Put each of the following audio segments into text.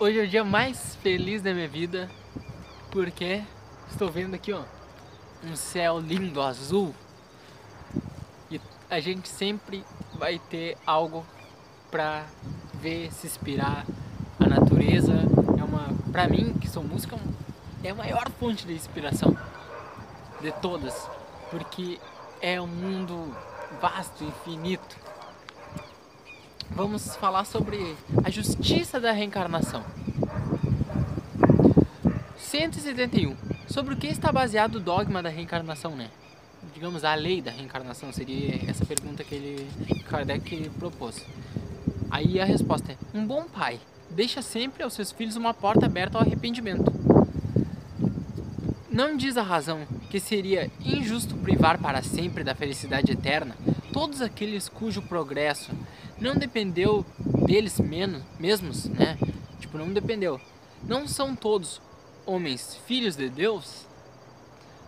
Hoje é o dia mais feliz da minha vida porque estou vendo aqui, ó, um céu lindo azul. E a gente sempre vai ter algo para ver, se inspirar. A natureza é uma, para mim, que sou música, é a maior fonte de inspiração de todas, porque é um mundo vasto, infinito. Vamos falar sobre a justiça da reencarnação. 171. Sobre o que está baseado o dogma da reencarnação, né? Digamos, a lei da reencarnação seria essa pergunta que ele Kardec propôs. Aí a resposta é: um bom pai deixa sempre aos seus filhos uma porta aberta ao arrependimento. Não diz a razão que seria injusto privar para sempre da felicidade eterna todos aqueles cujo progresso não dependeu deles menos, mesmos, né? Tipo, não dependeu. Não são todos homens filhos de Deus?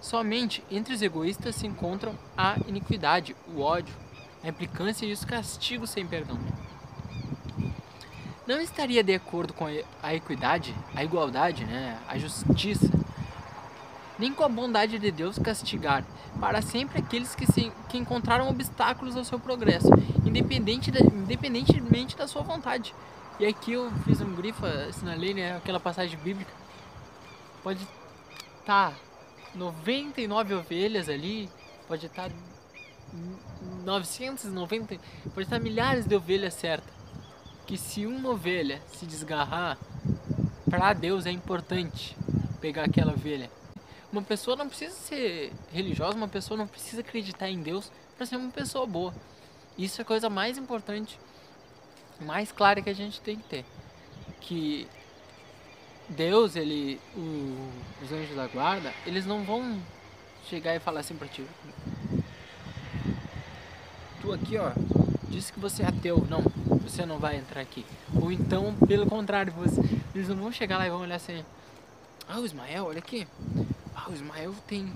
Somente entre os egoístas se encontram a iniquidade, o ódio, a implicância e os castigos sem perdão. Não estaria de acordo com a equidade, a igualdade, né? a justiça, nem com a bondade de Deus castigar para sempre aqueles que, se, que encontraram obstáculos ao seu progresso, independente da, independentemente da sua vontade. E aqui eu fiz um grifo, assinalei né, aquela passagem bíblica. Pode estar tá 99 ovelhas ali, pode estar tá 990, pode estar tá milhares de ovelhas certas. Que se uma ovelha se desgarrar, para Deus é importante pegar aquela ovelha uma pessoa não precisa ser religiosa, uma pessoa não precisa acreditar em Deus para ser uma pessoa boa. Isso é a coisa mais importante, mais clara que a gente tem que ter. Que Deus, ele, o, os anjos da guarda, eles não vão chegar e falar assim para ti. Tu aqui, ó, disse que você é ateu. Não, você não vai entrar aqui. Ou então, pelo contrário, você, eles não vão chegar lá e vão olhar assim. Ah, o Ismael, olha aqui ah, o Ismael tem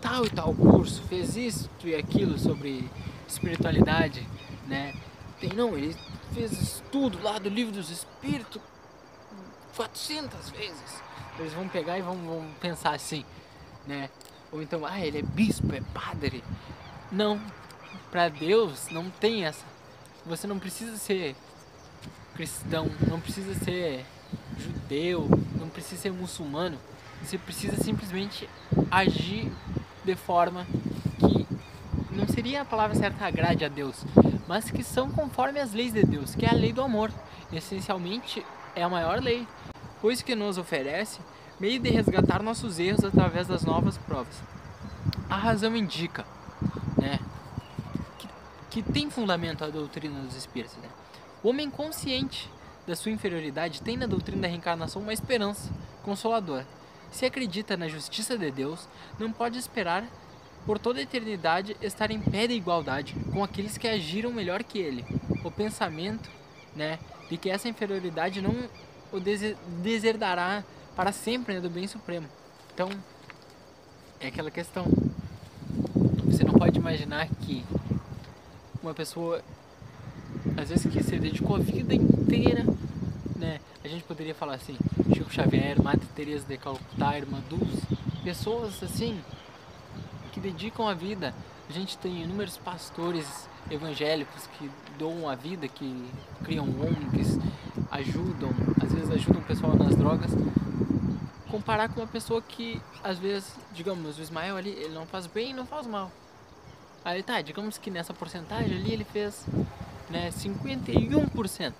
tal e tal curso, fez isso e aquilo sobre espiritualidade, né? Tem não, ele fez estudo lá do livro dos espíritos 400 vezes. Eles vão pegar e vão, vão pensar assim, né? Ou então, ah, ele é bispo, é padre. Não, para Deus não tem essa. Você não precisa ser cristão, não precisa ser judeu, não precisa ser muçulmano você precisa simplesmente agir de forma que não seria a palavra certa agrade a Deus, mas que são conforme as leis de Deus, que é a lei do amor. Essencialmente é a maior lei, pois que nos oferece meio de resgatar nossos erros através das novas provas. A razão indica, né, que, que tem fundamento a doutrina dos espíritos. Né? O homem consciente da sua inferioridade tem na doutrina da reencarnação uma esperança consoladora se acredita na justiça de Deus, não pode esperar por toda a eternidade estar em pé de igualdade com aqueles que agiram melhor que ele. O pensamento, né, de que essa inferioridade não o deserdará para sempre né, do bem supremo. Então, é aquela questão. Você não pode imaginar que uma pessoa, às vezes, que se dedicou a vida inteira, né, a gente poderia falar assim, Chico Xavier, Madre Teresa de Calcutá, Irmã Dulce, pessoas assim que dedicam a vida. A gente tem inúmeros pastores evangélicos que doam a vida, que criam ONGs, ajudam, às vezes ajudam o pessoal nas drogas. Comparar com uma pessoa que, às vezes, digamos, o Ismael ali, ele não faz bem e não faz mal. Aí tá, digamos que nessa porcentagem ali ele fez né, 51%.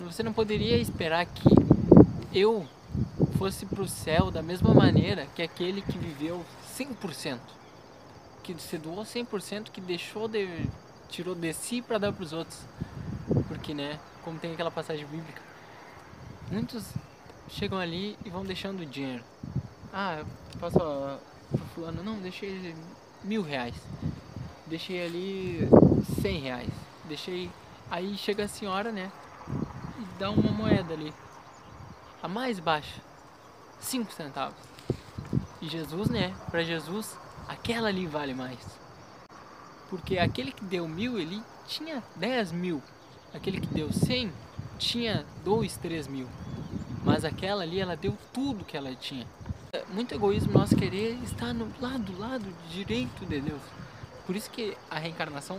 Você não poderia esperar que eu fosse para o céu da mesma maneira que aquele que viveu 100%, que se doou 100%, que deixou de tirou de si para dar para os outros. Porque, né, como tem aquela passagem bíblica, muitos chegam ali e vão deixando dinheiro. Ah, eu passo pro fulano, não, deixei mil reais. Deixei ali cem reais. Deixei. Aí chega a senhora, né? Dá uma moeda ali a mais baixa, 5 centavos. E Jesus, né? Para Jesus, aquela ali vale mais. Porque aquele que deu mil, ele tinha 10 mil. Aquele que deu 100, tinha dois, três mil. Mas aquela ali, ela deu tudo que ela tinha. É muito egoísmo nós querer estar no lado, lado direito de Deus. Por isso que a reencarnação,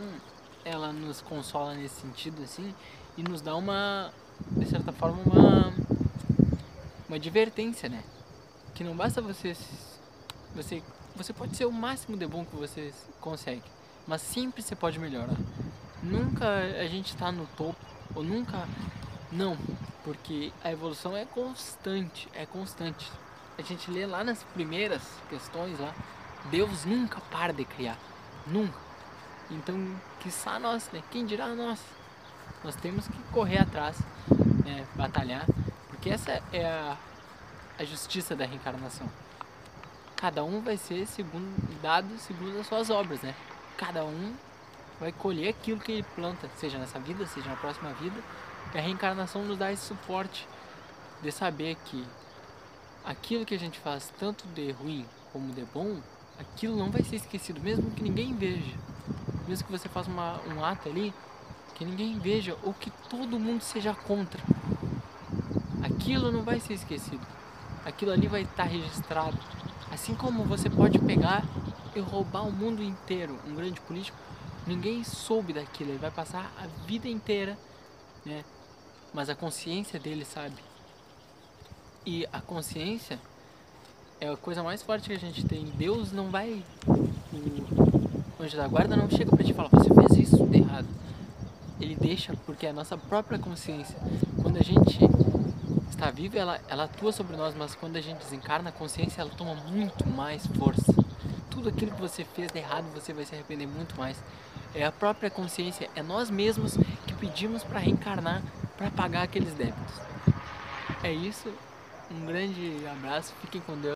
ela nos consola nesse sentido, assim, e nos dá uma, de certa forma, uma, uma advertência, né? Que não basta você, você, você pode ser o máximo de bom que você consegue, mas sempre você pode melhorar. Nunca a gente está no topo, ou nunca, não, porque a evolução é constante, é constante. A gente lê lá nas primeiras questões lá, Deus nunca para de criar, nunca. Então, quiçá nós, né? Quem dirá nós? Nós temos que correr atrás, né? batalhar, porque essa é a, a justiça da reencarnação. Cada um vai ser segundo, dado segundo as suas obras, né? Cada um vai colher aquilo que ele planta, seja nessa vida, seja na próxima vida e a reencarnação nos dá esse suporte de saber que aquilo que a gente faz, tanto de ruim como de bom, aquilo não vai ser esquecido, mesmo que ninguém veja. Mesmo que você faça uma, um ato ali que ninguém veja ou que todo mundo seja contra. Aquilo não vai ser esquecido. Aquilo ali vai estar registrado. Assim como você pode pegar e roubar o mundo inteiro, um grande político, ninguém soube daquilo, ele vai passar a vida inteira, né, mas a consciência dele sabe. E a consciência é a coisa mais forte que a gente tem. Deus não vai. O anjo da guarda não chega pra te falar, você fez isso de errado. Ele deixa porque é a nossa própria consciência. Quando a gente está vivo, ela, ela atua sobre nós, mas quando a gente desencarna, a consciência ela toma muito mais força. Tudo aquilo que você fez de errado, você vai se arrepender muito mais. É a própria consciência, é nós mesmos que pedimos para reencarnar para pagar aqueles débitos. É isso. Um grande abraço. Fiquem com Deus.